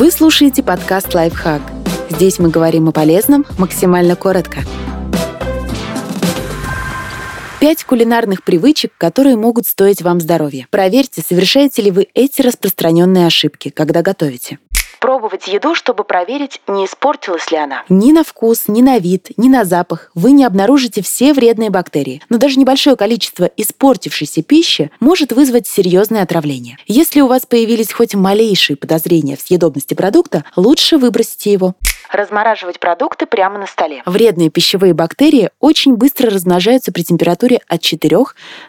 Вы слушаете подкаст «Лайфхак». Здесь мы говорим о полезном максимально коротко. Пять кулинарных привычек, которые могут стоить вам здоровья. Проверьте, совершаете ли вы эти распространенные ошибки, когда готовите пробовать еду, чтобы проверить, не испортилась ли она. Ни на вкус, ни на вид, ни на запах вы не обнаружите все вредные бактерии. Но даже небольшое количество испортившейся пищи может вызвать серьезное отравление. Если у вас появились хоть малейшие подозрения в съедобности продукта, лучше выбросите его размораживать продукты прямо на столе. Вредные пищевые бактерии очень быстро размножаются при температуре от 4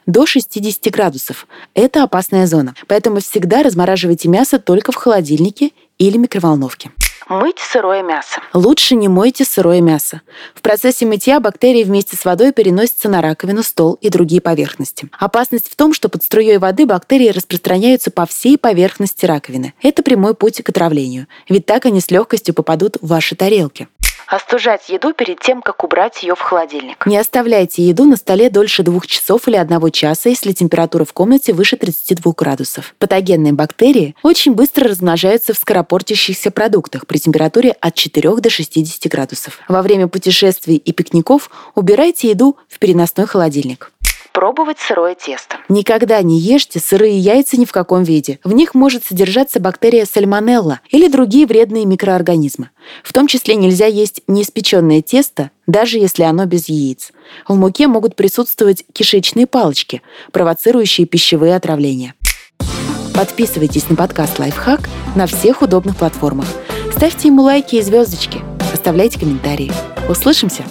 до 60 градусов. Это опасная зона. Поэтому всегда размораживайте мясо только в холодильнике или микроволновке. Мыть сырое мясо. Лучше не мойте сырое мясо. В процессе мытья бактерии вместе с водой переносятся на раковину, стол и другие поверхности. Опасность в том, что под струей воды бактерии распространяются по всей поверхности раковины. Это прямой путь к отравлению, ведь так они с легкостью попадут в ваши тарелки. Остужать еду перед тем, как убрать ее в холодильник. Не оставляйте еду на столе дольше двух часов или одного часа, если температура в комнате выше 32 градусов. Патогенные бактерии очень быстро размножаются в скоропортящихся продуктах при температуре от 4 до 60 градусов. Во время путешествий и пикников убирайте еду в переносной холодильник пробовать сырое тесто. Никогда не ешьте сырые яйца ни в каком виде. В них может содержаться бактерия сальмонелла или другие вредные микроорганизмы. В том числе нельзя есть неиспеченное тесто, даже если оно без яиц. В муке могут присутствовать кишечные палочки, провоцирующие пищевые отравления. Подписывайтесь на подкаст «Лайфхак» на всех удобных платформах. Ставьте ему лайки и звездочки. Оставляйте комментарии. Услышимся!